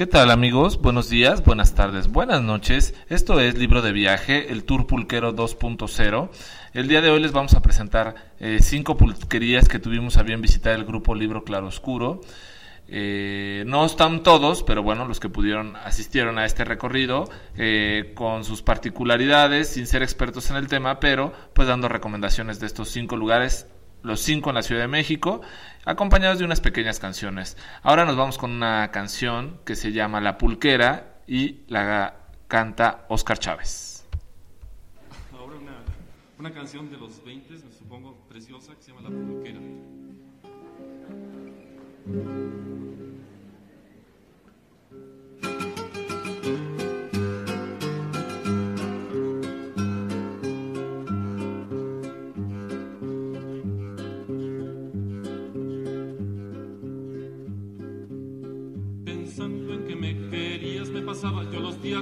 ¿Qué tal amigos? Buenos días, buenas tardes, buenas noches. Esto es Libro de Viaje, el Tour Pulquero 2.0. El día de hoy les vamos a presentar eh, cinco pulquerías que tuvimos a bien visitar el grupo Libro Claroscuro. Eh, no están todos, pero bueno, los que pudieron asistieron a este recorrido eh, con sus particularidades, sin ser expertos en el tema, pero pues dando recomendaciones de estos cinco lugares los cinco en la Ciudad de México, acompañados de unas pequeñas canciones. Ahora nos vamos con una canción que se llama La Pulquera y la canta Oscar Chávez. Ahora una, una canción de los 20, me supongo preciosa, que se llama La Pulquera.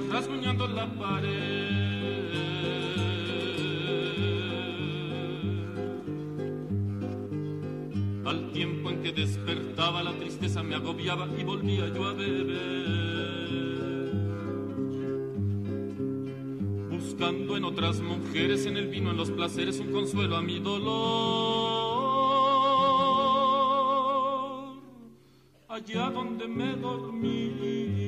Rasguñando la pared. Al tiempo en que despertaba la tristeza me agobiaba y volvía yo a beber. Buscando en otras mujeres, en el vino, en los placeres, un consuelo a mi dolor. Allá donde me dormía,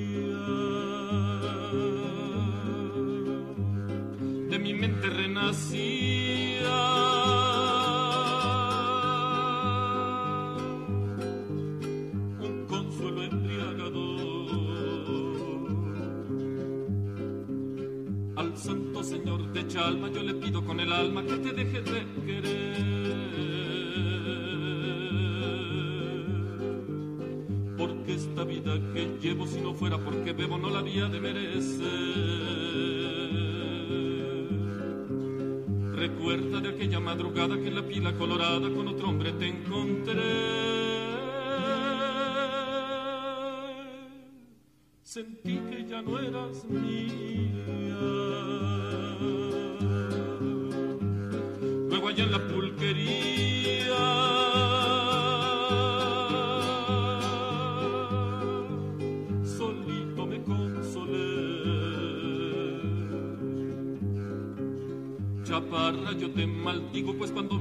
el alma que te deje de querer. Porque esta vida que llevo si no fuera porque bebo no la había de merecer. Recuerda de aquella madrugada que en la pila colorada con otro hombre te encontré. Sentí que ya no eras mía. Allá en la pulquería, solito me consolé. Chaparra, yo te maldigo, pues cuando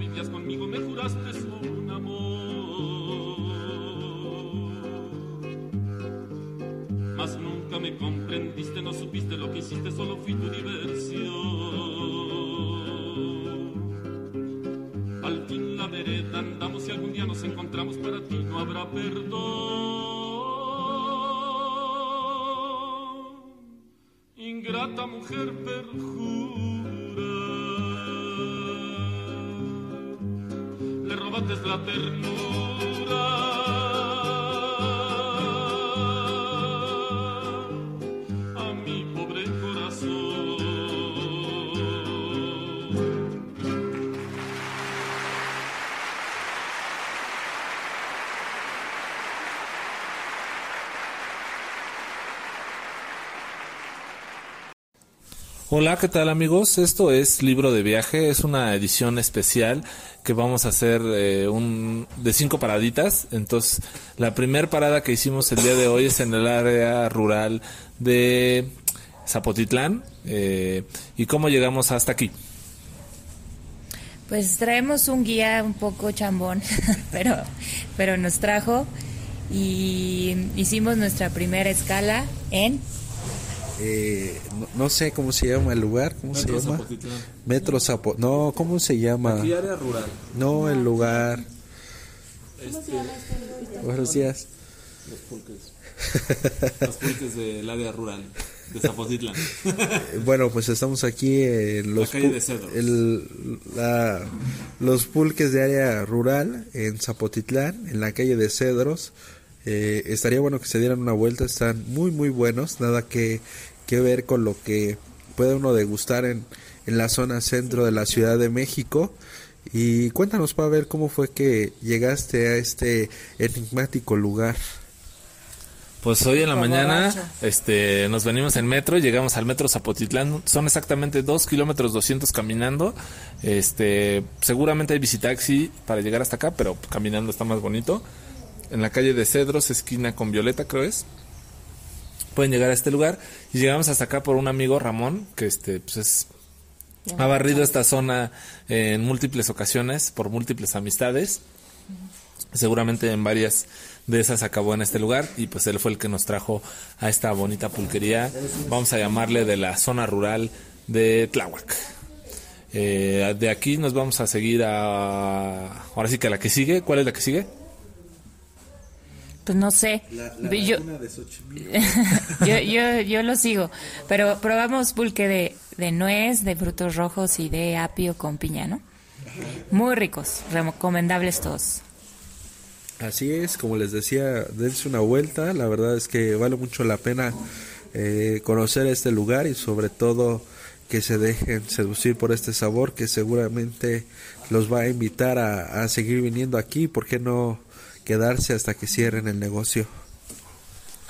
perdón. Ingrata mujer perjura, le robaste la ternura Hola, ¿qué tal amigos? Esto es Libro de Viaje, es una edición especial que vamos a hacer eh, un, de cinco paraditas. Entonces, la primera parada que hicimos el día de hoy es en el área rural de Zapotitlán. Eh, ¿Y cómo llegamos hasta aquí? Pues traemos un guía un poco chambón, pero, pero nos trajo y hicimos nuestra primera escala en Eh, no, no sé cómo se llama el lugar, ¿cómo se Metro llama? Zapotitlán. Metro Zapo. No, ¿cómo se llama? Aquí área rural. No, el lugar. Este, Buenos días. los pulques. Los pulques del área rural de Zapotitlán. Bueno, pues estamos aquí en los, calle pu- de Cedros. el- la- los pulques de área rural en Zapotitlán, en la calle de Cedros. Eh, estaría bueno que se dieran una vuelta, están muy muy buenos, nada que, que ver con lo que puede uno degustar en, en la zona centro de la Ciudad de México. Y cuéntanos para ver cómo fue que llegaste a este enigmático lugar. Pues hoy en la mañana este, nos venimos en metro, llegamos al metro Zapotitlán, son exactamente 2 kilómetros 200 caminando, este, seguramente hay visitaxi para llegar hasta acá, pero caminando está más bonito. En la calle de Cedros, esquina con Violeta creo es, pueden llegar a este lugar. Y llegamos hasta acá por un amigo Ramón, que este, pues es, ha barrido esta zona en múltiples ocasiones por múltiples amistades. Seguramente en varias de esas acabó en este lugar y pues él fue el que nos trajo a esta bonita pulquería, vamos a llamarle de la zona rural de Tláhuac. Eh, de aquí nos vamos a seguir a... Ahora sí que a la que sigue, ¿cuál es la que sigue? Pues no sé. yo, yo, yo, yo lo sigo. Pero probamos pulque de, de nuez, de frutos rojos y de apio con piña, ¿no? Muy ricos, recomendables todos. Así es, como les decía, dense una vuelta, la verdad es que vale mucho la pena eh, conocer este lugar y sobre todo que se dejen seducir por este sabor que seguramente los va a invitar a, a seguir viniendo aquí, ¿por qué no quedarse hasta que cierren el negocio?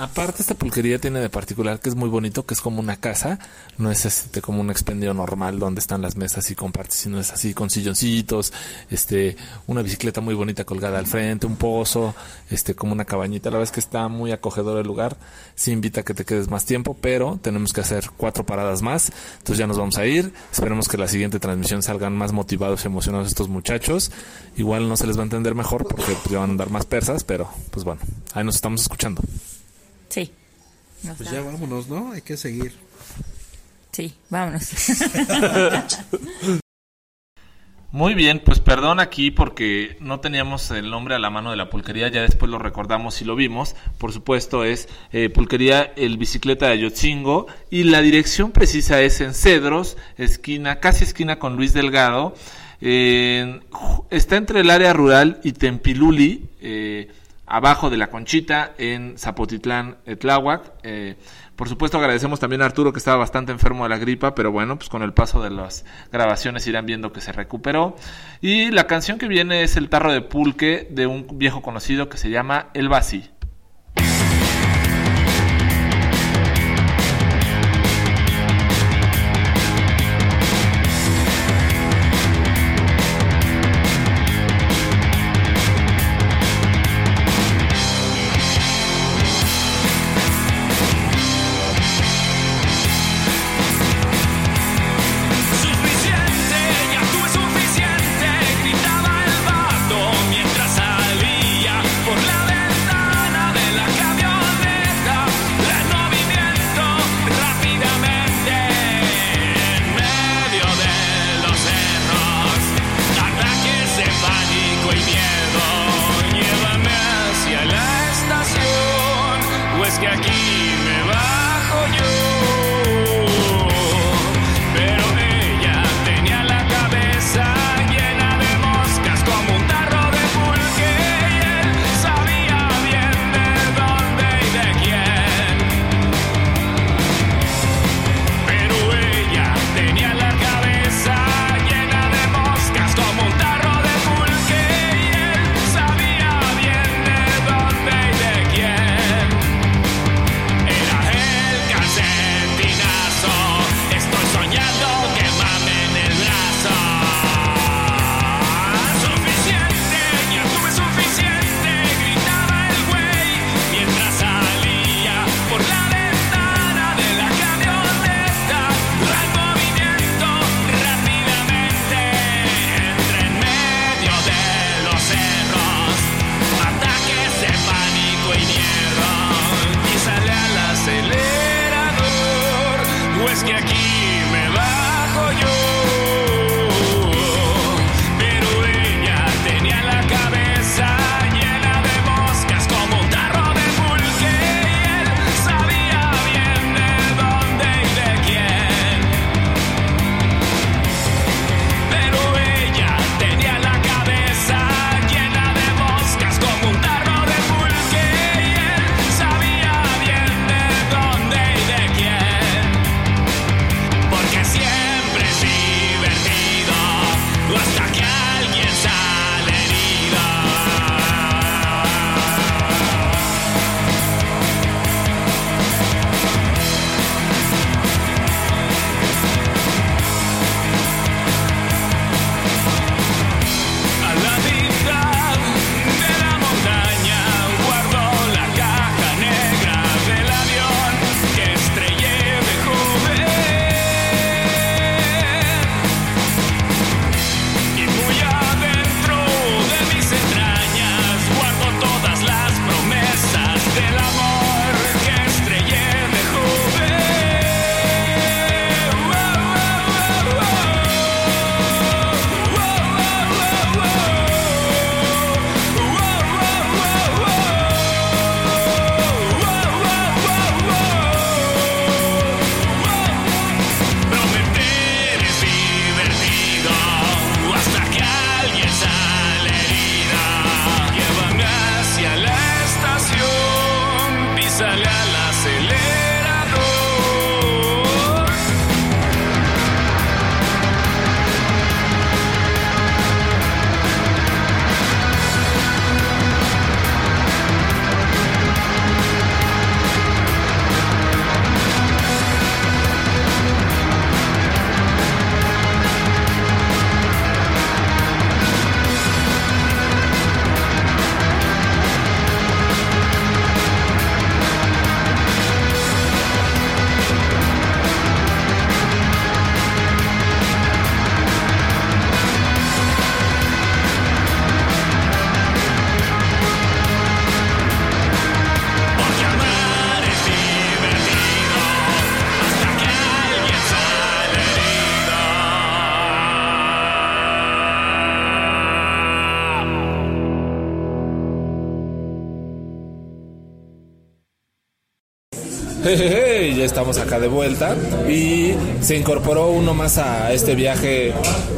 Aparte esta pulquería tiene de particular que es muy bonito, que es como una casa, no es este como un expendio normal donde están las mesas y compartes, sino es así con silloncitos, este, una bicicleta muy bonita colgada al frente, un pozo, este, como una cabañita. La verdad es que está muy acogedor el lugar. Sí invita a que te quedes más tiempo, pero tenemos que hacer cuatro paradas más. Entonces ya nos vamos a ir. Esperemos que la siguiente transmisión salgan más motivados y emocionados estos muchachos. Igual no se les va a entender mejor porque pues, ya van a andar más persas, pero pues bueno, ahí nos estamos escuchando. Nos Pues da- ya vámonos, ¿no? Hay que seguir. Sí, vámonos. Muy bien, pues perdón aquí porque no teníamos el nombre a la mano de la pulquería, ya después lo recordamos y lo vimos. Por supuesto es eh, Pulquería El Bicicleta de Ayotzingo y la dirección precisa es en Cedros, esquina, casi esquina con Luis Delgado. Eh, está entre el área rural y Tempiluli, eh, abajo de la Conchita, en Zapotitlán, eh, Tláhuac. Eh, por supuesto agradecemos también a Arturo que estaba bastante enfermo de la gripa, pero bueno, pues con el paso de las grabaciones irán viendo que se recuperó. Y la canción que viene es El tarro de pulque de un viejo conocido que se llama El Basi. Estamos acá de vuelta y se incorporó uno más a este viaje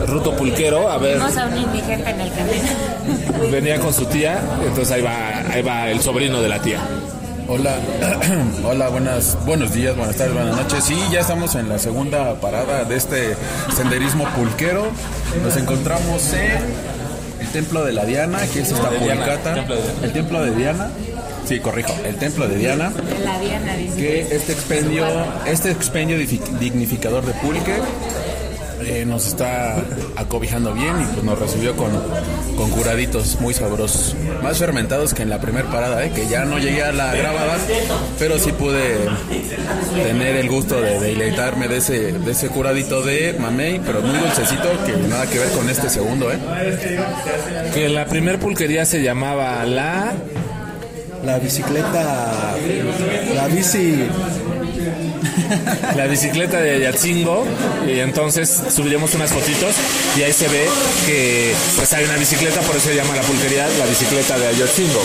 ruto pulquero. A ver, Vimos a un indigente en el camino. venía con su tía, entonces ahí va, ahí va el sobrino de la tía. Hola, hola, buenas, buenos días, buenas tardes, buenas noches. Sí, ya estamos en la segunda parada de este senderismo pulquero. Nos encontramos en el Templo de la Diana, que es esta pulcata. El Templo de Diana. Sí, corrijo, el Templo de Diana. La Diana dice. que este expendio, este expendio dignificador de pulque eh, nos está acobijando bien y pues nos recibió con, con curaditos muy sabrosos, más fermentados que en la primera parada, eh, que ya no llegué a la grabada, pero sí pude tener el gusto de deleitarme de ese, de ese curadito de mamey, pero muy dulcecito, que nada que ver con este segundo, eh. Que la primer pulquería se llamaba La... La bicicleta, la bici, la bicicleta de Ayatzingo y entonces subiremos unas fotitos y ahí se ve que pues hay una bicicleta, por eso se llama la pulquería la bicicleta de Ayotzingo.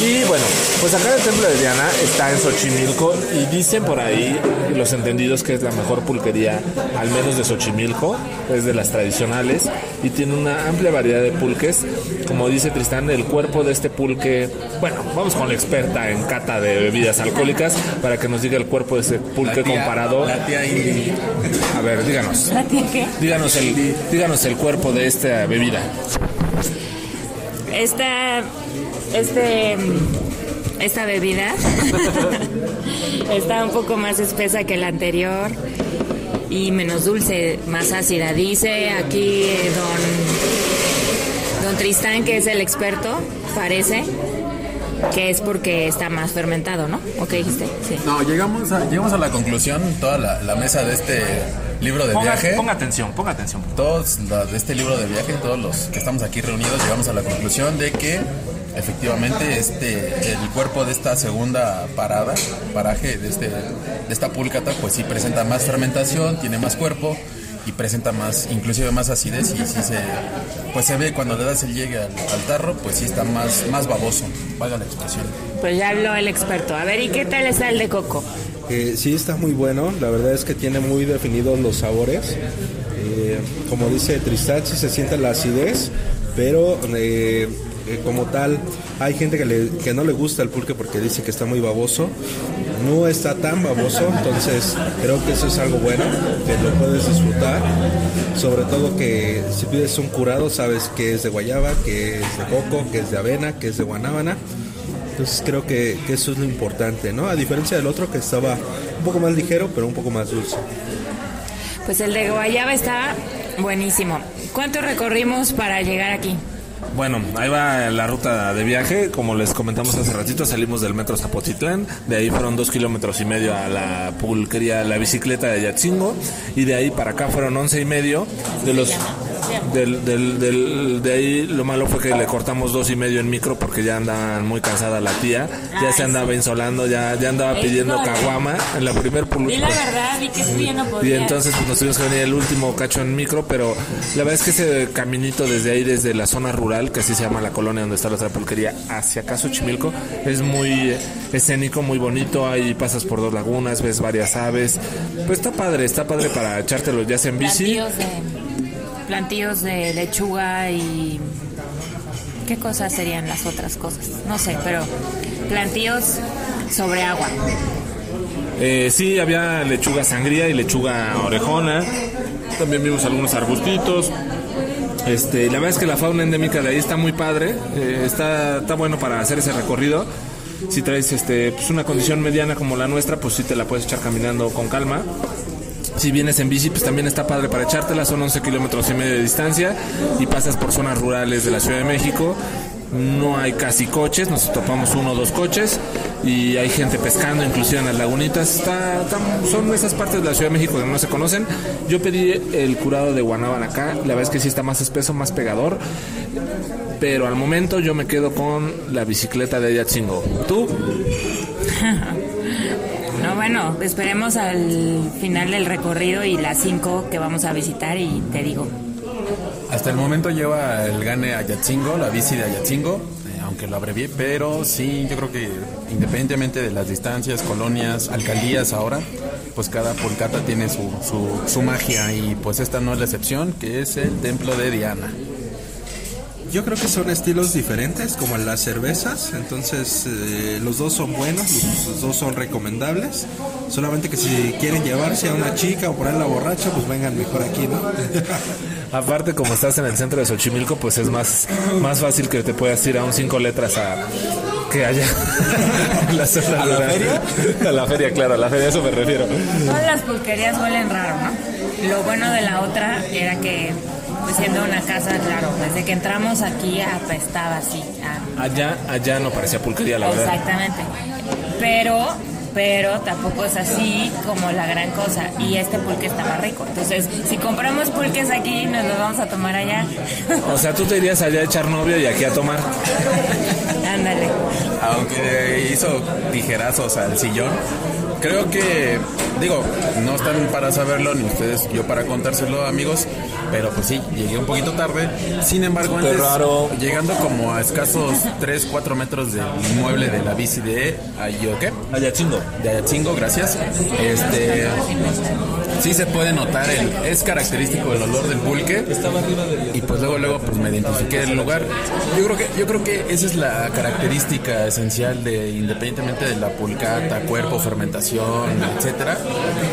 Y bueno, pues acá el templo de Diana está en Xochimilco y dicen por ahí los entendidos que es la mejor pulquería, al menos de Xochimilco, es de las tradicionales y tiene una amplia variedad de pulques. Como dice Tristán, el cuerpo de este pulque, bueno, vamos con la experta en cata de bebidas alcohólicas para que nos diga el cuerpo de ese pulque La tía- comparado. La tía Indy. A ver, díganos. ¿La tía qué? Díganos el, díganos el cuerpo de esta bebida. Esta, este, esta bebida está un poco más espesa que la anterior y menos dulce, más ácida. Dice aquí eh, don, don Tristán, que es el experto, parece, que es porque está más fermentado, ¿no? ¿O qué dijiste? Sí. No, llegamos a, llegamos a la conclusión, toda la, la mesa de este libro de viaje. atención, ponga atención. todos la- de este libro de viaje, todos los que estamos aquí reunidos, llegamos a la conclusión de que efectivamente este el cuerpo de esta segunda parada, paraje de este de esta pulcata, pues sí presenta más fermentación, tiene más cuerpo y presenta más, inclusive más acidez y sí se pues se ve cuando le das el llegue al, al tarro, pues sí está más más baboso, valga la expresión. Pues ya habló el experto. A ver, ¿y qué tal está el de coco? eh, sí está muy bueno, la verdad es que tiene muy definidos los sabores. Eh, como dice Tristán, sí se siente la acidez, pero eh, eh, como tal, hay gente que, le- que no le gusta el pulque porque dice que está muy baboso. No está tan baboso, entonces creo que eso es algo bueno, que lo puedes disfrutar. Sobre todo que si pides un curado, sabes que es de guayaba, que es de coco, que es de avena, que es de guanábana. Entonces creo que, que eso es lo importante, ¿no? A diferencia del otro que estaba un poco más ligero, pero un poco más dulce. Pues el de guayaba está buenísimo. ¿Cuánto recorrimos para llegar aquí? Bueno, ahí va la ruta de viaje. Como les comentamos hace ratito, salimos del metro Zapotitlán. De ahí fueron dos kilómetros y medio a la pulquería, la bicicleta de Yatzingo. Y de ahí para acá fueron once y medio. De los. Del, del, del- de ahí lo malo fue que le cortamos dos y medio en micro porque ya andaban muy cansada la tía. Ya se andaba insolando, ya, ya andaba pidiendo caguama en la primer pulquería. la verdad, vi que ya no Y podías. entonces pues, nos tuvimos que venir el último cacho en micro, pero la verdad es que ese caminito desde ahí, desde la zona rural, que así se llama la colonia donde está la otra pulquería, hacia acá Xochimilco, es muy escénico, muy bonito, ahí pasas por dos lagunas, ves varias aves, pues está padre, está padre para echártelo ya sea en bici. Plantillos de lechuga y... ¿Qué cosas serían las otras cosas? No sé, pero plantíos sobre agua. Eh, sí, había lechuga sangría y lechuga orejona. También vimos algunos arbustitos. Este, la verdad es que la fauna endémica de ahí está muy padre. eh, está, está bueno para hacer ese recorrido. Si traes este, pues una condición mediana como la nuestra, pues sí te la puedes echar caminando con calma. Si vienes en bici, pues también está padre para echártela. Son 11 kilómetros y medio de distancia y pasas por zonas rurales de la Ciudad de México. No hay casi coches, nos topamos uno o dos coches y hay gente pescando, inclusive en las lagunitas. Está, son esas partes de la Ciudad de México que no se conocen. Yo pedí el curado de Guanábana acá. La verdad es que sí está más espeso, más pegador. Pero al momento yo me quedo con la bicicleta de Ayatzingo. ¿Tú? No, bueno, esperemos al final del recorrido y las 5 que vamos a visitar y te digo. Hasta el momento lleva el gane Ayatzingo, la bici de Ayatzingo, eh, aunque lo abrevié, pero sí, yo creo que independientemente de las distancias, colonias, alcaldías ahora, pues cada pulcata tiene su, su, su magia y pues esta no es la excepción, que es el templo de Diana. Yo creo que son estilos diferentes, como las cervezas. Entonces, eh, los dos son buenos, los, los dos son recomendables. Solamente que si quieren llevarse a una chica o ponerla borracha, pues vengan mejor aquí, ¿no? Aparte, como estás en el centro de Xochimilco, pues es más, más fácil que te puedas ir a un cinco letras a que allá en la zona ¿A la rural. feria? A la feria, claro, a la feria, a eso me refiero. Todas las pulquerías huelen raro, ¿no? Lo bueno de la otra era que, siendo una casa, claro, desde que entramos aquí apestaba así. a- Allá, allá no parecía pulquería, la verdad. Exactamente. Pero, pero tampoco es así como la gran cosa. Y este pulque está más rico. Entonces, si compramos pulques aquí, nos los vamos a tomar allá. O sea, tú te irías allá a echar novio y aquí a tomar. Ándale. Aunque hizo tijerazos al sillón, creo que, digo, no están para saberlo, ni ustedes, yo para contárselo, amigos, pero pues sí, llegué un poquito tarde. Sin embargo, antes, raro. llegando como a escasos 3, 4 metros del inmueble de la bici de Ayoque, Allá chingo. de Ayatzingo, gracias. Este, sí se puede notar, el, es característico el olor del pulque. Y pues luego, luego, pues me identifiqué del lugar. Yo creo que, yo creo que esa es la característica esencial de, independientemente de la pulcata, cuerpo, fermentación, etcétera.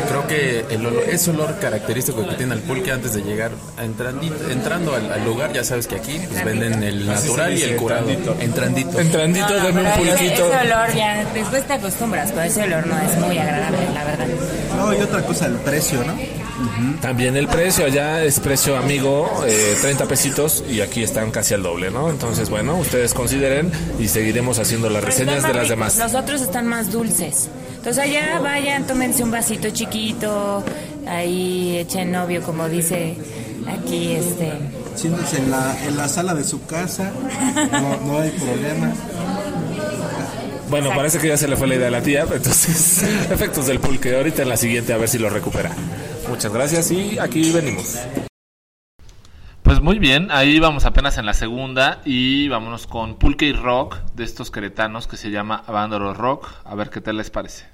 Creo que el olor, ese olor característico que tiene el pulque antes de llegar a entrandito- entrando al, al lugar, ya sabes que aquí pues venden el natural y el curado. Entrandito. Entrandito, No, no, dame un pero ese- pulquito. Ese olor ya, después te acostumbras, pero ese olor no es muy agradable, la verdad. No, y otra cosa, el precio, ¿no? También el precio, allá es precio amigo, eh, 30 pesitos y aquí están casi al doble, ¿no? Entonces, bueno, ustedes consideren y seguiremos haciendo las reseñas de las demás. Los otros están más dulces. Entonces allá vayan, tómense un vasito chiquito, ahí echen novio, como dice aquí este. Siéntense en la, en la sala de su casa, no, no hay problema. Bueno, Exacto. parece que ya se le fue la idea a la tía, entonces, efectos del pulque. Ahorita en la siguiente a ver si lo recupera. Muchas gracias y aquí venimos. Pues muy bien, ahí vamos apenas en la segunda y vámonos con Pulque y Rock de estos queretanos que se llama Abandoro Rock. A ver qué tal les parece.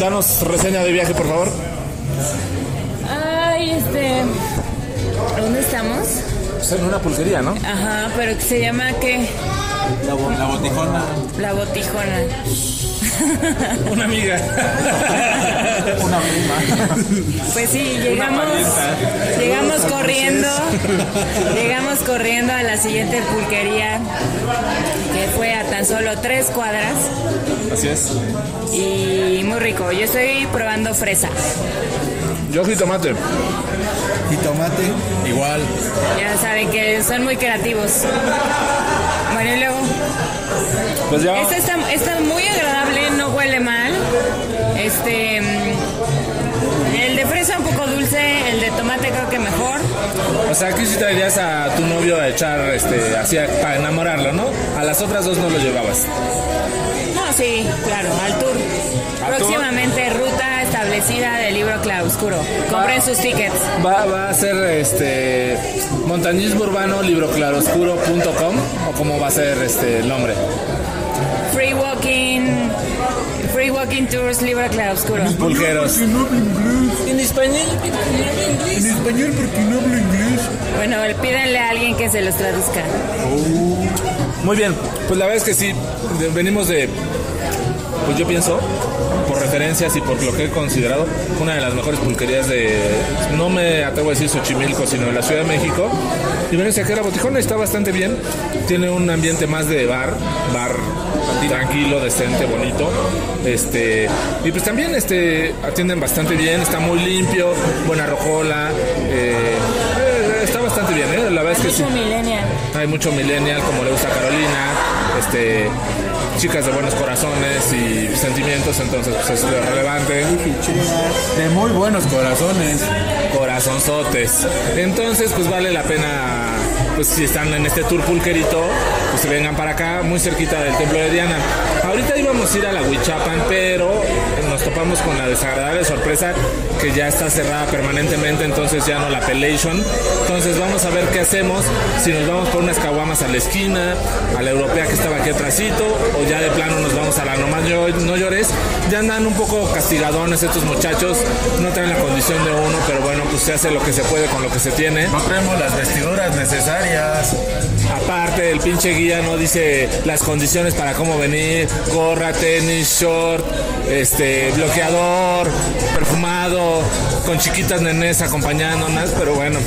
Danos reseña de viaje, por favor. Ay, este. ¿Dónde estamos? Pues en una pulquería, ¿no? Ajá, pero que se llama ¿qué? La, botijona. La botijona. Una amiga. Una prima. Pues sí, llegamos, llegamos corriendo, llegamos corriendo a la siguiente pulquería, que fue a tan solo tres cuadras Así es. y muy rico. Yo estoy probando fresa. Yo jitomate. Y tomate. Igual. Ya saben que son muy creativos. Bueno, y luego, Pues ya. esta está, está muy agradable, no huele mal. Este, mm, el de fresa un poco dulce, el de tomate creo que mejor. O sea, aquí sí traerías a tu novio a echar, este, así a- para enamorarlo, ¿no? A las otras dos no lo llevabas. No, sí, claro, al tour. ¿Al tour? Próximamente ruta establecida del libro Claroscuro. Compren sus tickets. Va, va a ser este montañismo urbano libroclaroscuro.com o cómo va a ser este el nombre. Free walking, walking tours libro Claroscuro. Pulqueros. En español. En español porque no hablo inglés. Bueno, pídanle a alguien que se los traduzca. Muy bien, pues la verdad es que sí, venimos de, pues yo pienso, por referencias y por lo que he considerado, una de las mejores pulquerías de, no me atrevo a decir Xochimilco, sino de la Ciudad de México. Y venimos aquí a la Botijona, está bastante bien, tiene un ambiente más de bar, bar tranquilo, decente, bonito. Este, y pues también este, atienden bastante bien, está muy limpio, buena rocola. eh, está bastante bien, ¿eh? la verdad es que sí. Mucho millennial. Hay mucho millennial como le gusta a Carolina, este, chicas de buenos corazones y sentimientos, entonces pues es relevante. De muy buenos corazones. Corazonzotes. Entonces pues vale la pena, pues si están en este tour pulquerito, pues se vengan para acá, muy cerquita del templo de Diana. Ahorita íbamos a ir a la Huichapan, pero nos topamos con la desagradable sorpresa que ya está cerrada permanentemente, entonces ya no la Appellation. Entonces vamos a ver qué hacemos, si nos vamos por unas caguamas a la esquina, a la europea que estaba aquí atrásito, o ya de plano nos vamos a la nomás no llores. Ya andan un poco castigadones estos muchachos, no traen la condición de uno, pero bueno, pues se hace lo que se puede con lo que se tiene. No traemos las vestiduras necesarias. El pinche guía no dice las condiciones para cómo venir, gorra, tenis, short, este, bloqueador, perfumado, con chiquitas nenes acompañándonos, pero bueno,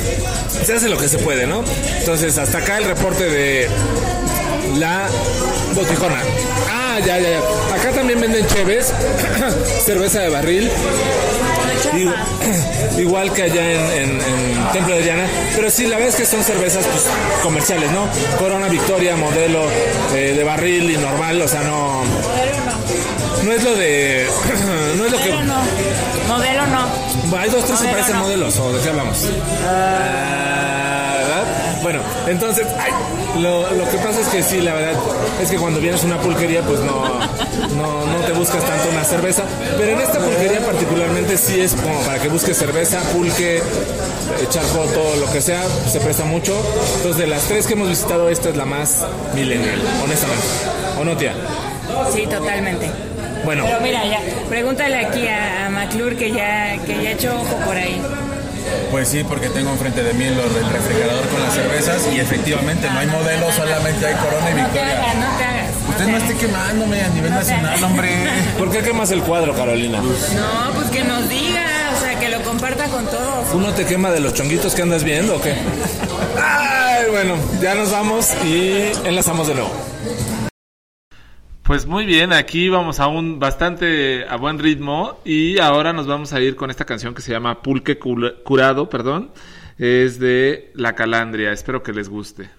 se hace lo que se puede, ¿no? Entonces, hasta acá el reporte de la botijona. Ah, ya, ya, ya. Acá también venden cheves, cerveza de barril. Digo, igual que allá en, en- en Templo de Diana, pero sí, la verdad es que son cervezas pues, comerciales, ¿no? Corona Victoria, modelo eh, de barril y normal, o sea, no, no es lo de, no es lo que, Modelo no. Modelo no. hay dos, tres que Modelo parecen no. modelos, ¿o de qué hablamos? ¿verdad? Bueno, entonces, ay, lo, lo que pasa es que sí, la verdad, es que cuando vienes a una pulquería, pues no, no, no te buscas tanto una cerveza, pero en esta pulquería particularmente sí es como para que busques cerveza, pulque, echar foto, lo que sea, se presta mucho. Entonces, de las tres que hemos visitado, esta es la más millennial, honestamente. ¿O no, tía? Sí, totalmente. Bueno, Pero mira, ya, pregúntale aquí a, a McClure que ya, que ya echó ojo por ahí. Pues sí, porque tengo enfrente de mí lo del refrigerador con las cervezas y efectivamente no hay modelo, solamente hay Corona y No te Victoria. hagas, no te hagas. Usted no esté quemándome a nivel nacional, hombre. ¿por qué quemas el cuadro, Carolina? No, pues que nos diga, o sea, que lo comparta con todos. ¿Uno te quema de los chonguitos que andas viendo o qué? Ay, bueno, ya nos vamos y enlazamos de nuevo. Pues muy bien, aquí vamos a un bastante a buen ritmo y ahora nos vamos a ir con esta canción que se llama Pulque Curado, perdón, es de La Calandria, espero que les guste.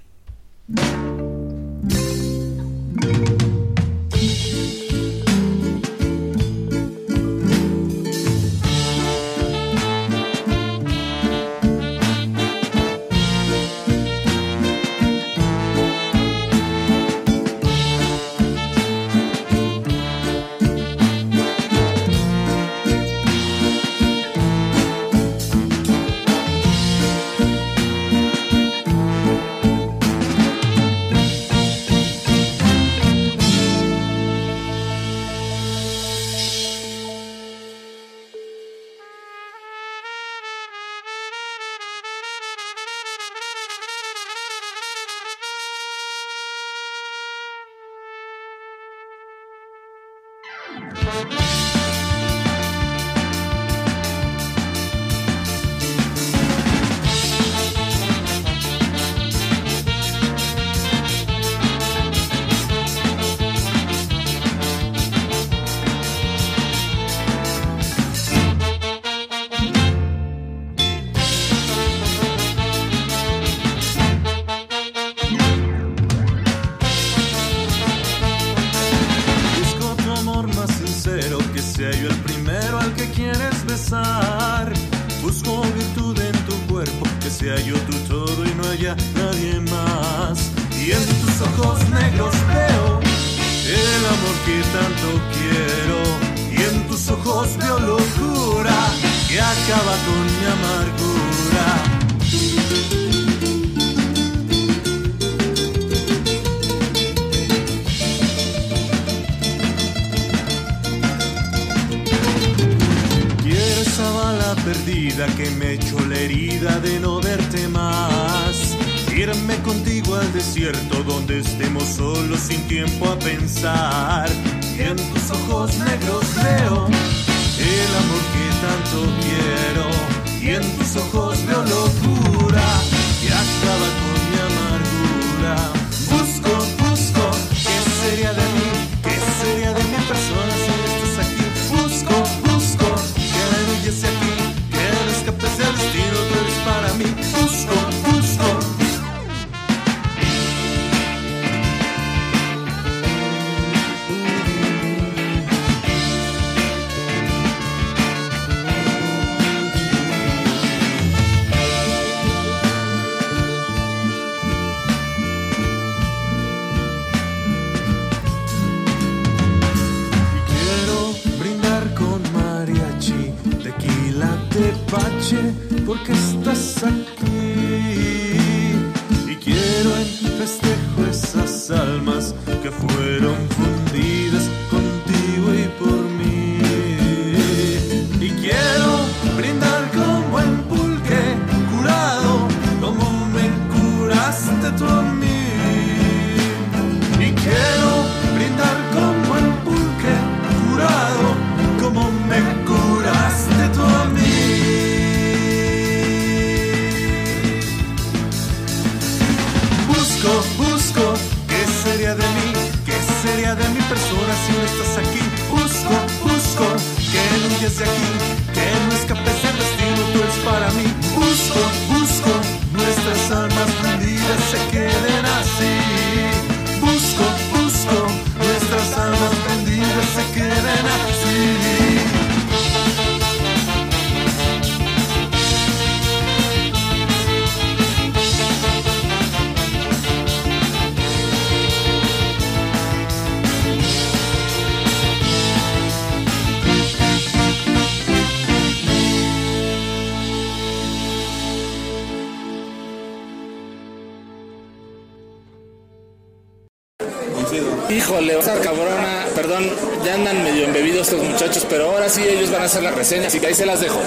Híjole, esa cabrona, perdón, ya andan medio embebidos estos muchachos, pero ahora sí ellos van a hacer la reseña, así que ahí se las dejo.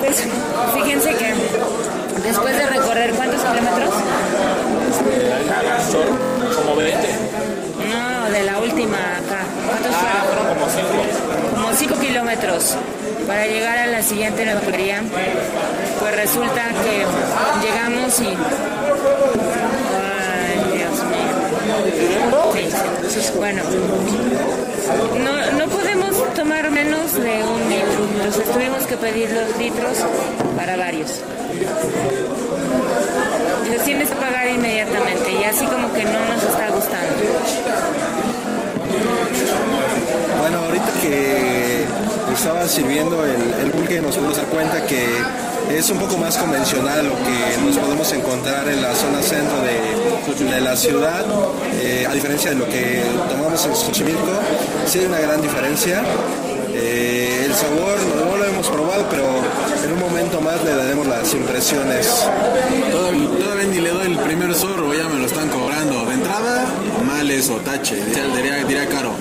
Pues fíjense que después de recorrer cuántos kilómetros, Como 20. no, de la última acá, ¿cuántos Ah, fueron? como 5. Como 5 kilómetros para llegar a la siguiente peluquería. Pues resulta que llegamos y. Ay, Dios mío. Sí. Bueno, no, no podemos tomar menos de un litro. Entonces tuvimos que pedir los litros para varios. Los tienes que pagar inmediatamente y así como que no nos está gustando. Bueno, ahorita que estaba sirviendo el, el pulque nos pudimos dar cuenta que es un poco más convencional lo que nos podemos encontrar en la zona centro de, de la ciudad, eh, a diferencia de lo que tomamos en Xochimilco, sí hay una gran diferencia. Eh, el sabor no, lo hemos probado, pero en un momento más le daremos las impresiones. Todavía, todavía ni le doy el primer sorbo, ya me lo están cobrando. De entrada, mal eso, tache, diría, diría caro.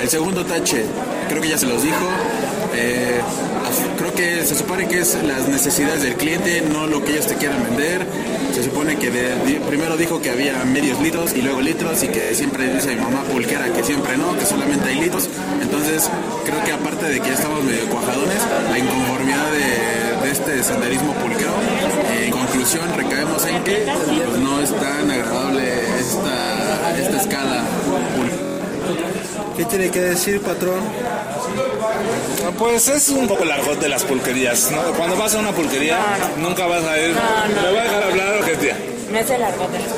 El segundo tache, creo que ya se los dijo. eh, creo que se supone que es las necesidades del cliente, no lo que ellos te quieran vender. Se supone que primero dijo que había medios litros y luego litros y que siempre dice mi mamá pulquera que siempre no, que solamente hay litros. Entonces creo que aparte de que ya estamos medio cuajadones, la inconformidad de, de este senderismo pulquero, eh, en conclusión recaemos en que pues, no es tan agradable esta, esta escala pulquera. ¿Qué tiene que decir, patrón? Pues es un poco largo de las pulquerías, ¿no? Cuando vas a una pulquería, nunca vas a ir. No, no. Me voy a dejar hablar o qué tía. No es el argot de las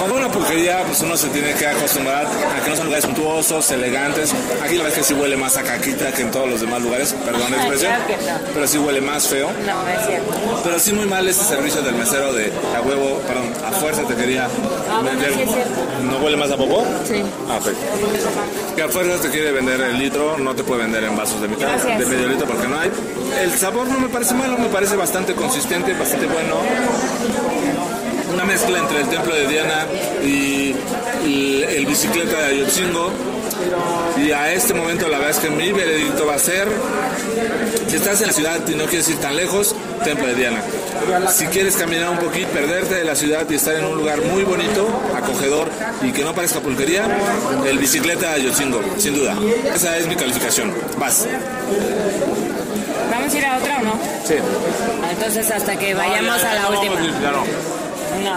Cuando una pulquería, pues uno se tiene que acostumbrar a que no son lugares suntuosos, elegantes. Aquí la verdad es que sí huele más a caquita que en todos los demás lugares, perdón la expresión, Claro no. pero sí huele más feo. No, es cierto. Pero sí muy mal este servicio del mesero de a huevo, perdón, a fuerza te quería Ah, vender. sí. ¿No huele más a popó? Sí. Ah, ok. Que a fuerza te quiere vender el litro, no te puede vender en vasos de mitad, Gracias. de medio litro porque no hay. El sabor no me parece malo, me parece bastante consistente, bastante bueno. Una mezcla entre el templo de Diana y el, el bicicleta de Ayotzingo. Y a este momento la verdad es que mi veredicto va a ser, si estás en la ciudad y no quieres ir tan lejos, Templo de Diana. Si quieres caminar un poquito, perderte de la ciudad y estar en un lugar muy bonito, acogedor y que no parezca pulquería, el bicicleta de Ayotzingo, sin duda. Esa es mi calificación. Vas. ¿Vamos a ir a otra o no? Sí. Entonces hasta que vayamos a la última. No.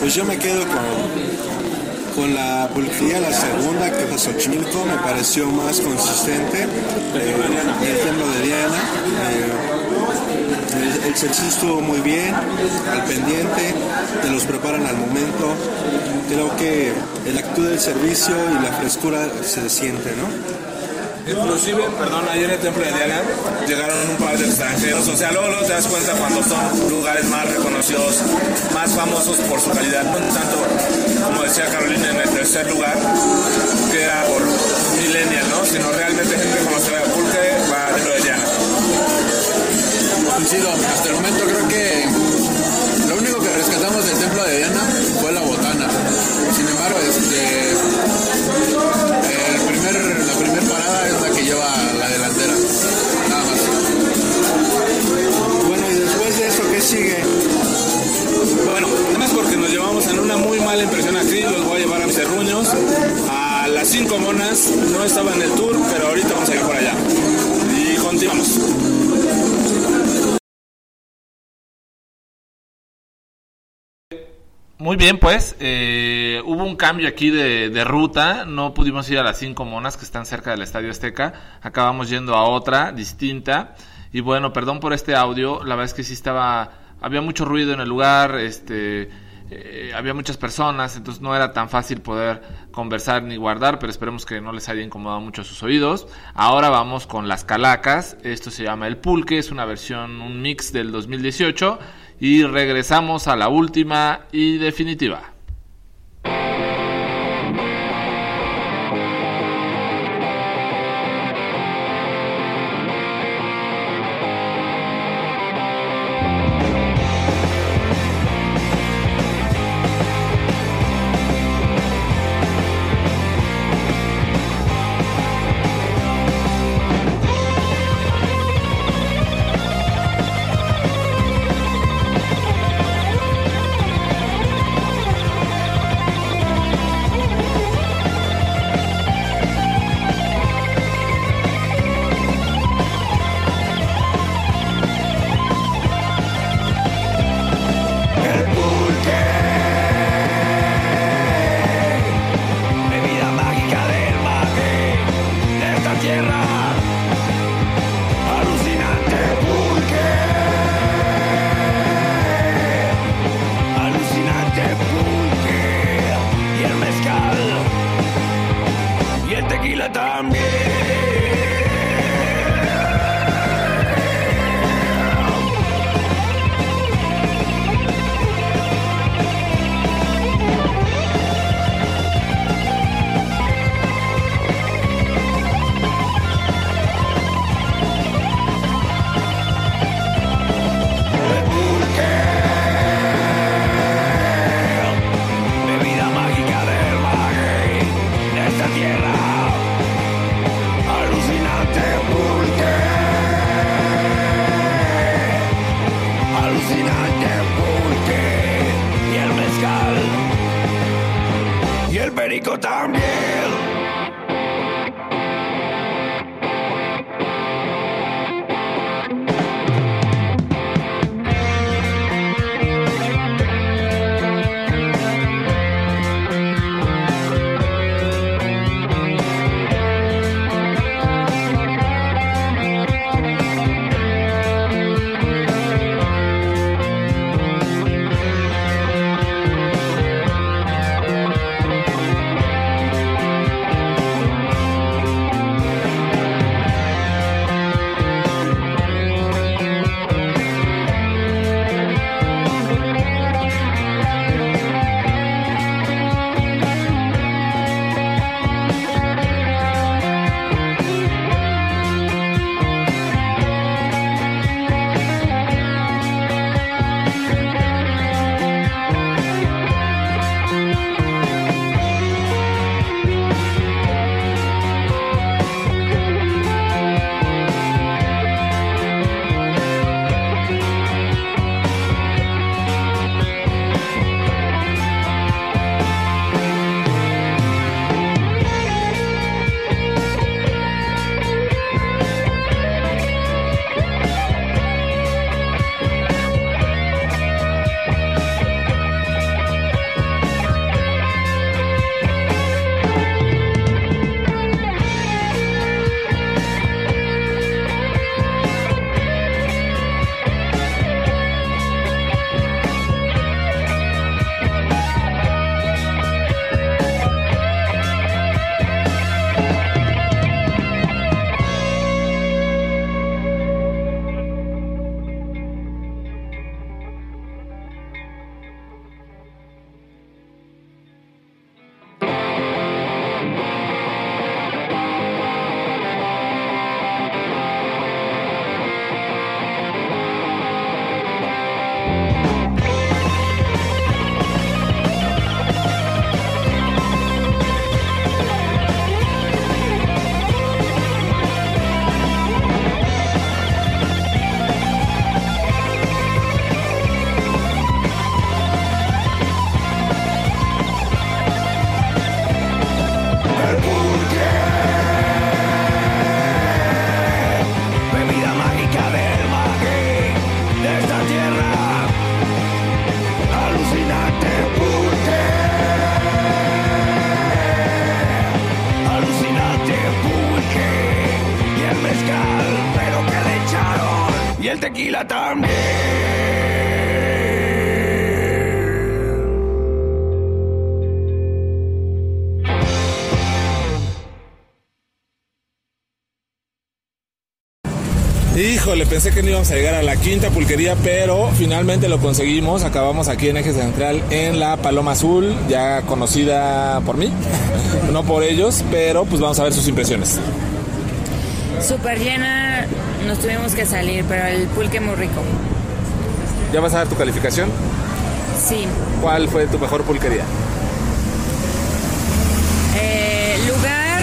Pues yo me quedo con, con la pulquería, la segunda, que fue Xochimilco, me pareció más consistente. Eh, el templo de Diana. eh, el, servicio estuvo muy bien, al pendiente, te los preparan al momento. Creo que el acto del servicio y la frescura se siente, ¿no? Inclusive, perdón, ayer en el Templo de Diana llegaron un par de extranjeros, o sea, luego, luego te das cuenta cuando son lugares más reconocidos, más famosos por su calidad, no tanto, como decía Carolina, en el tercer lugar, que era por millennial, ¿no? Sino realmente gente conocedora de pulque va Templo de Diana. Coincido, hasta el momento creo que lo único que rescatamos del templo de Diana fue la botana. Sin embargo, este, primera parada es la que lleva la delantera. Nada más. Bueno, y después de eso, ¿qué sigue? Bueno, nada más porque nos llevamos en una muy mala impresión aquí, los voy a llevar a mis terruños, a las cinco monas, no estaba en el tour, pero ahorita vamos a ir por allá. Y continuamos. Muy bien, pues eh, hubo un cambio aquí de, ruta, no pudimos ir a las cinco monas que están cerca del Estadio Azteca, acabamos yendo a otra distinta. Y bueno, perdón por este audio, la verdad es que sí estaba, había mucho ruido en el lugar, este, eh, había muchas personas, entonces no era tan fácil poder conversar ni guardar, pero esperemos que no les haya incomodado mucho sus oídos. Ahora vamos con las calacas, esto se llama el pulque, es una versión, un mix del 2018 y regresamos a la última y definitiva. Y el perico también. Pensé que no íbamos a llegar a la quinta pulquería, pero finalmente lo conseguimos. Acabamos aquí en Eje Central en la Paloma Azul, ya conocida por mí, no por ellos, pero pues vamos a ver sus impresiones. Súper llena, nos tuvimos que salir, pero el pulque muy rico. ¿Ya vas a dar tu calificación? Sí. ¿Cuál fue tu mejor pulquería? Eh, lugar,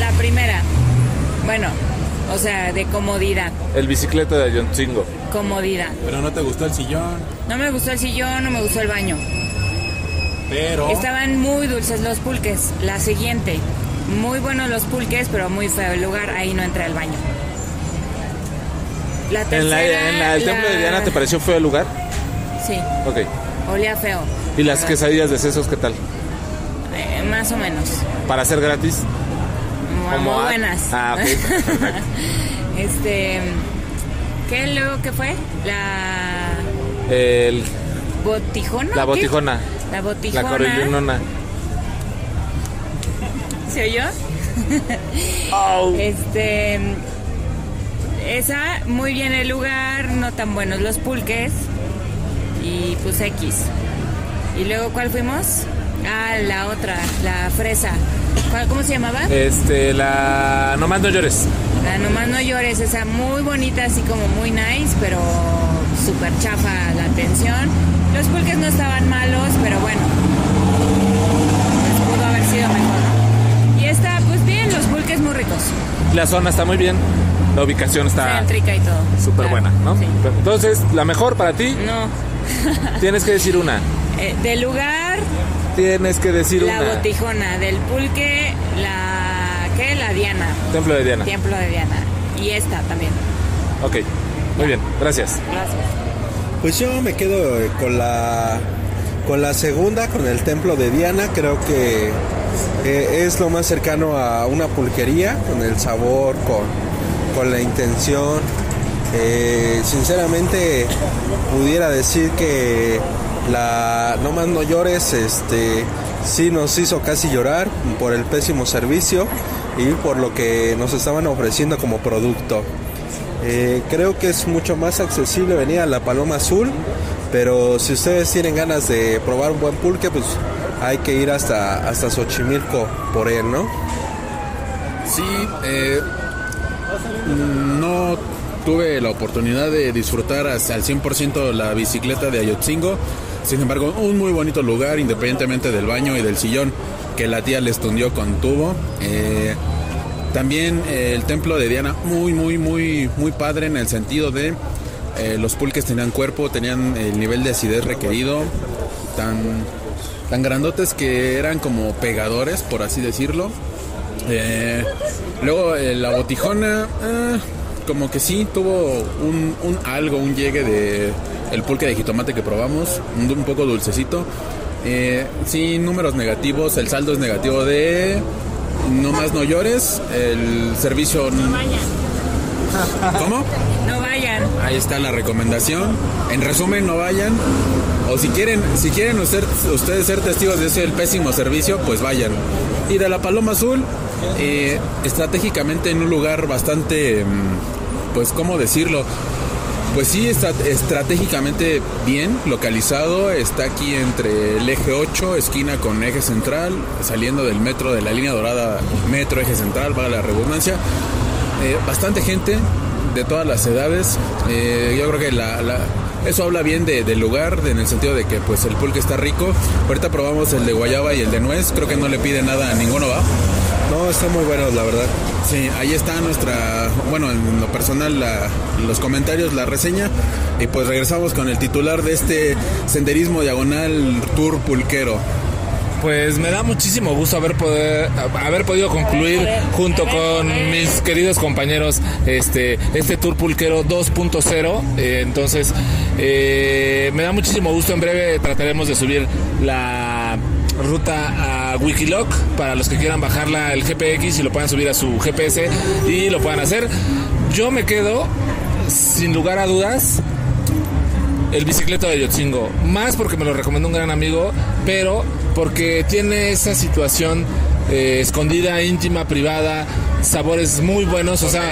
la primera. Bueno, o sea, de comodidad. El bicicleta de Ayotzingo. Comodidad. Pero no te gustó el sillón. No me gustó el sillón, no me gustó el baño. Pero. Estaban muy dulces los pulques. La siguiente. Muy buenos los pulques, pero muy feo el lugar. Ahí no entra el baño. La ¿En, tercera. la, en la- el templo de Diana te pareció feo el lugar? Sí, Ok. olía feo. ¿Y las ¿verdad? quesadillas de sesos qué tal? Eh, más o menos. ¿Para hacer gratis? Muy, Como muy a- buenas. Ah, perfecto. este. ¿Qué luego qué fue? La El- botijona. la botijona. La La botijona. corollinona. ¿Se oyó? Este. Esa, muy bien el lugar, no tan buenos los pulques. Y pues X. ¿Y luego cuál fuimos? Ah, la otra, la fresa. ¿Cuál- ¿Cómo se llamaba? Este, la... No más no llores. La nomás no llores, esa muy bonita, así como muy nice, pero súper chafa la atención. Los pulques no estaban malos, pero bueno, pues pudo haber sido mejor. Y esta, pues bien, los pulques muy ricos, La zona está muy bien. La ubicación está céntrica y todo. súper Claro, buena, ¿no? sí. Entonces, la mejor para ti, No. tienes que decir una. Eh, del lugar, Tienes que decir la una. botijona, del pulque, la... ¿qué? La Diana. Templo de Diana. Templo de Diana. Y esta también. Ok. Muy bien. Gracias. Gracias. Pues yo me quedo eh, con la con la segunda, con el templo de Diana. Creo que eh, es lo más cercano a una pulquería, con el sabor, con, con la intención. Eh, sinceramente, pudiera decir que la No más no llores, este, sí nos hizo casi llorar por el pésimo servicio y por lo que nos estaban ofreciendo como producto. Eh, creo que es mucho más accesible venir a la Paloma Azul, pero si ustedes tienen ganas de probar un buen pulque, pues hay que ir hasta, hasta Xochimilco por él, ¿no? Sí, eh, no tuve la oportunidad de disfrutar hasta al 100% la bicicleta de Ayotzingo. Sin embargo, un muy bonito lugar, independientemente del baño y del sillón que la tía les tundió con tubo. Eh, también eh, el templo de Diana, muy, muy, muy, muy padre en el sentido de eh, los pulques tenían cuerpo, tenían el nivel de acidez requerido, tan, tan grandotes que eran como pegadores, por así decirlo. Luego la botijona, eh, como que sí tuvo un, un algo, un llegue de el pulque de jitomate que probamos, un, poco dulcecito. Eh, sin números negativos, el saldo es negativo de no más no llores, el servicio... ¿Cómo? No vayan. Ahí está la recomendación. En resumen, no vayan. O si quieren, si quieren usted- ustedes ser testigos de ese el pésimo servicio, pues vayan. Y de la Paloma Azul, eh, estratégicamente en un lugar bastante, mm, pues, ¿cómo decirlo? Pues sí, está estratégicamente bien localizado. Está aquí entre el eje 8, esquina con eje central, saliendo del metro de la línea dorada, metro eje central, para la redundancia. Eh, bastante gente de todas las edades. Eh, yo creo que la, la- eso habla bien de- del lugar, en el sentido de que pues el pulque está rico. Ahorita probamos el de guayaba y el de nuez. Creo que no le pide nada a ninguno, ¿va? No, están muy buenos, la verdad. Sí, ahí está nuestra, bueno, en lo personal, la- los comentarios, la reseña. Y pues regresamos con el titular de este senderismo diagonal tour pulquero. Pues me da muchísimo gusto haber poder haber podido concluir junto con mis queridos compañeros este este tour pulquero 2.0 Eh, entonces eh, me da muchísimo gusto en breve trataremos de subir la ruta a Wikiloc para los que quieran bajarla el GPX y lo puedan subir a su GPS y lo puedan hacer yo me quedo sin lugar a dudas, el bicicleta de Yotzingo. Más porque me lo recomendó un gran amigo, pero porque tiene esa situación eh, escondida, íntima, privada, sabores muy buenos, o sea,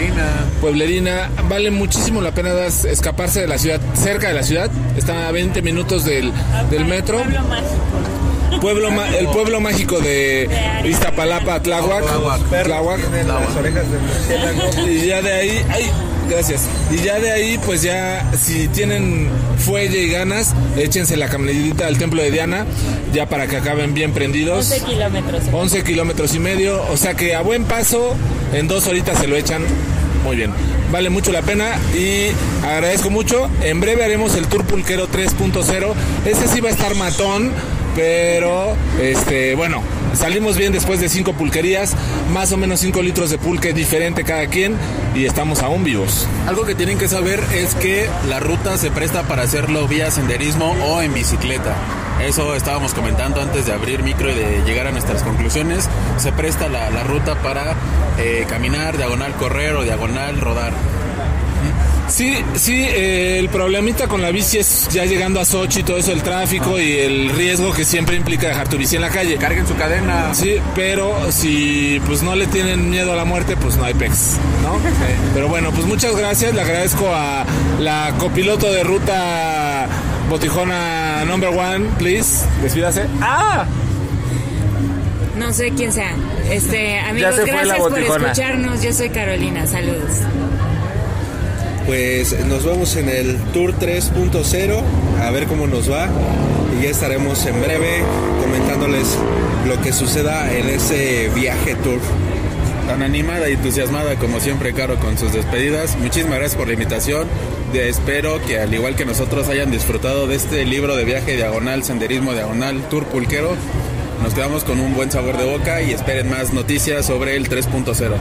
pueblerina. Vale muchísimo la pena das- escaparse de la ciudad, cerca de la ciudad. Está a 20 minutos del, del metro. Pueblo ma- el pueblo mágico de Iztapalapa, Tláhuac. Tláhuac. las orejas de murciélago. Y ya de ahí, ay, gracias. Y ya de ahí, pues ya, si tienen fuelle y ganas, échense la camionetita al templo de Diana, ya para que acaben bien prendidos. 11 kilómetros. 11 kilómetros y medio, o sea que a buen paso, en dos horitas se lo echan. Muy bien, vale mucho la pena y agradezco mucho. En breve haremos el Tour Pulquero 3.0. Ese sí va a estar matón, pero este, bueno, salimos bien después de cinco pulquerías, más o menos 5 litros de pulque diferente cada quien y estamos aún vivos. Algo que tienen que saber es que la ruta se presta para hacerlo vía senderismo o en bicicleta. Eso estábamos comentando antes de abrir micro y de llegar a nuestras conclusiones. Se presta la, ruta para eh, caminar, diagonal correr o diagonal rodar. Sí, sí, eh, el problemita con la bici es ya llegando a Sochi y todo eso, el tráfico y el riesgo que siempre implica dejar tu bici en la calle. Carguen su cadena. Sí, pero si pues no le tienen miedo a la muerte, pues no hay pex, ¿no? Pero bueno, pues muchas gracias, le agradezco a la copiloto de ruta Botijona number one, please, despídase. ¡Ah! No sé quién sea. Este, amigos, se gracias por escucharnos. Yo soy Carolina. Saludos. Pues nos vemos en el Tour 3.0, a ver cómo nos va. Y ya estaremos en breve comentándoles lo que suceda en ese viaje tour. Tan animada y entusiasmada como siempre, Caro, con sus despedidas. Muchísimas gracias por la invitación. Espero que al igual que nosotros hayan disfrutado de este libro de viaje diagonal, senderismo diagonal, tour pulquero. Nos quedamos con un buen sabor de boca y esperen más noticias sobre el 3.0.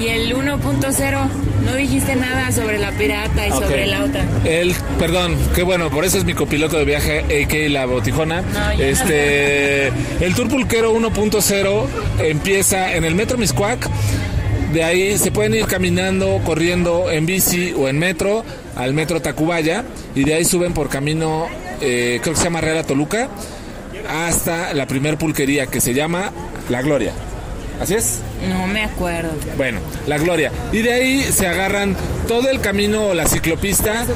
Y el 1.0, no dijiste nada sobre la pirata y sobre la otra. El, perdón, qué bueno, por eso es mi copiloto de viaje, a.k.a. La Botijona. No, este, el Tour Pulquero 1.0 empieza en el Metro Miscuac. De ahí se pueden ir caminando, corriendo en bici o en metro al Metro Tacubaya. Y de ahí suben por camino, eh, creo que se llama Real a Toluca, hasta la primer pulquería que se llama La Gloria. ¿Así es? No me acuerdo. Bueno, la gloria. Y de ahí se agarran todo el camino o la ciclopista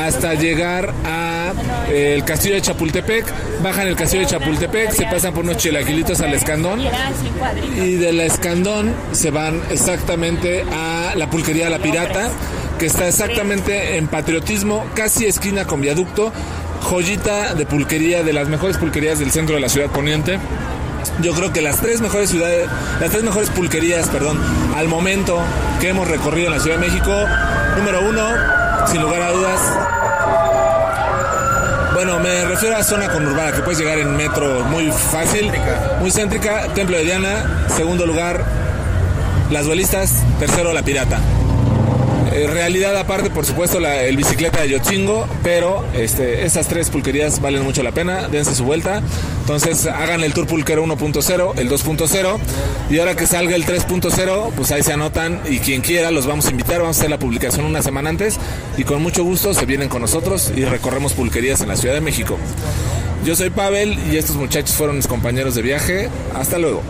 hasta llegar a eh, el castillo de Chapultepec. Bajan el castillo de Chapultepec, se pasan por unos chilaquilitos al escandón. Y de la escandón se van exactamente a la pulquería La Pirata, que está exactamente en patriotismo, casi esquina con viaducto. Joyita de pulquería, de las mejores pulquerías del centro de la ciudad poniente. Yo creo que las tres mejores ciudades, las tres mejores pulquerías, perdón, al momento que hemos recorrido en la Ciudad de México. Número uno, sin lugar a dudas. Bueno, me refiero a zona conurbada, que puedes llegar en metro muy fácil, muy céntrica. Templo de Diana, segundo lugar, las duelistas, tercero, la pirata. Eh, realidad aparte, por supuesto, la, el bicicleta de Yotzingo, pero este, esas tres pulquerías valen mucho la pena, dense su vuelta. Entonces hagan el Tour Pulquero 1.0, el 2.0, y ahora que salga el 3.0, pues ahí se anotan y quien quiera los vamos a invitar, vamos a hacer la publicación una semana antes y con mucho gusto se vienen con nosotros y recorremos pulquerías en la Ciudad de México. Yo soy Pavel y estos muchachos fueron mis compañeros de viaje. Hasta luego.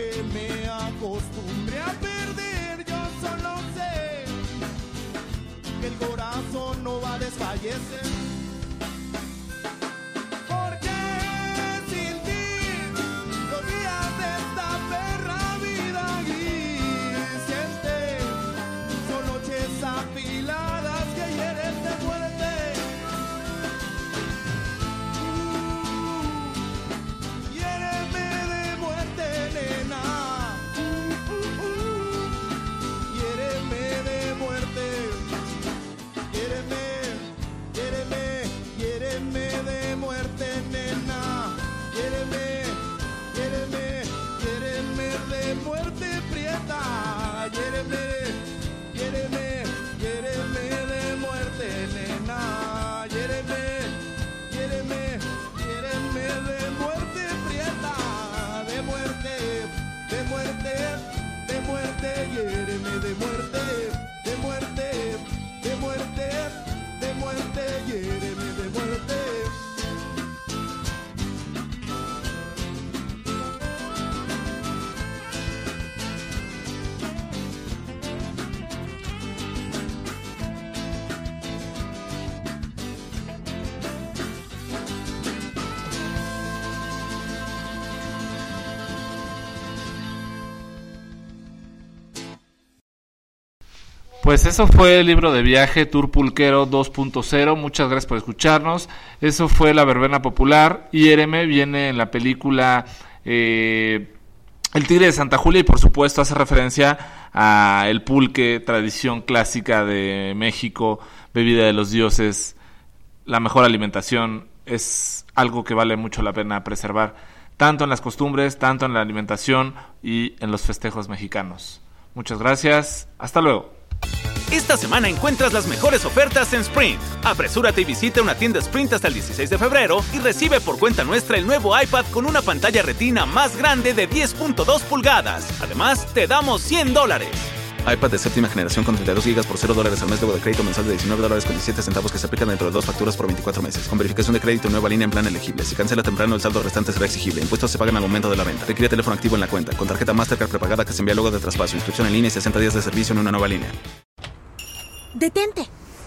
Que me acostumbré a perder. Yo solo sé que el corazón no va a desfallecer. Pues eso fue el libro de viaje Tour Pulquero 2.0. Muchas gracias por escucharnos. Eso fue La Verbena Popular. IRM viene en la película eh, El Tigre de Santa Julia y por supuesto hace referencia a el pulque, tradición clásica de México, bebida de los dioses, la mejor alimentación. Es algo que vale mucho la pena preservar, tanto en las costumbres, tanto en la alimentación y en los festejos mexicanos. Muchas gracias. Hasta luego. Esta semana encuentras las mejores ofertas en Sprint. Apresúrate y visita una tienda Sprint hasta el 16 de febrero y recibe por cuenta nuestra el nuevo iPad con una pantalla retina más grande de 10.2 pulgadas. Además, te damos 100 dólares. iPad de séptima generación con 32 GB por 0 dólares al mes luego de crédito mensual de 19 dólares con 17 centavos que se aplican dentro de dos facturas por 24 meses. Con verificación de crédito nueva línea en plan elegible. Si cancela temprano el saldo restante será exigible. Impuestos se pagan al momento de la venta. Requiere teléfono activo en la cuenta. Con tarjeta Mastercard prepagada que se envía luego de traspaso. Inscripción en línea y 60 días de servicio en una nueva línea. Detente.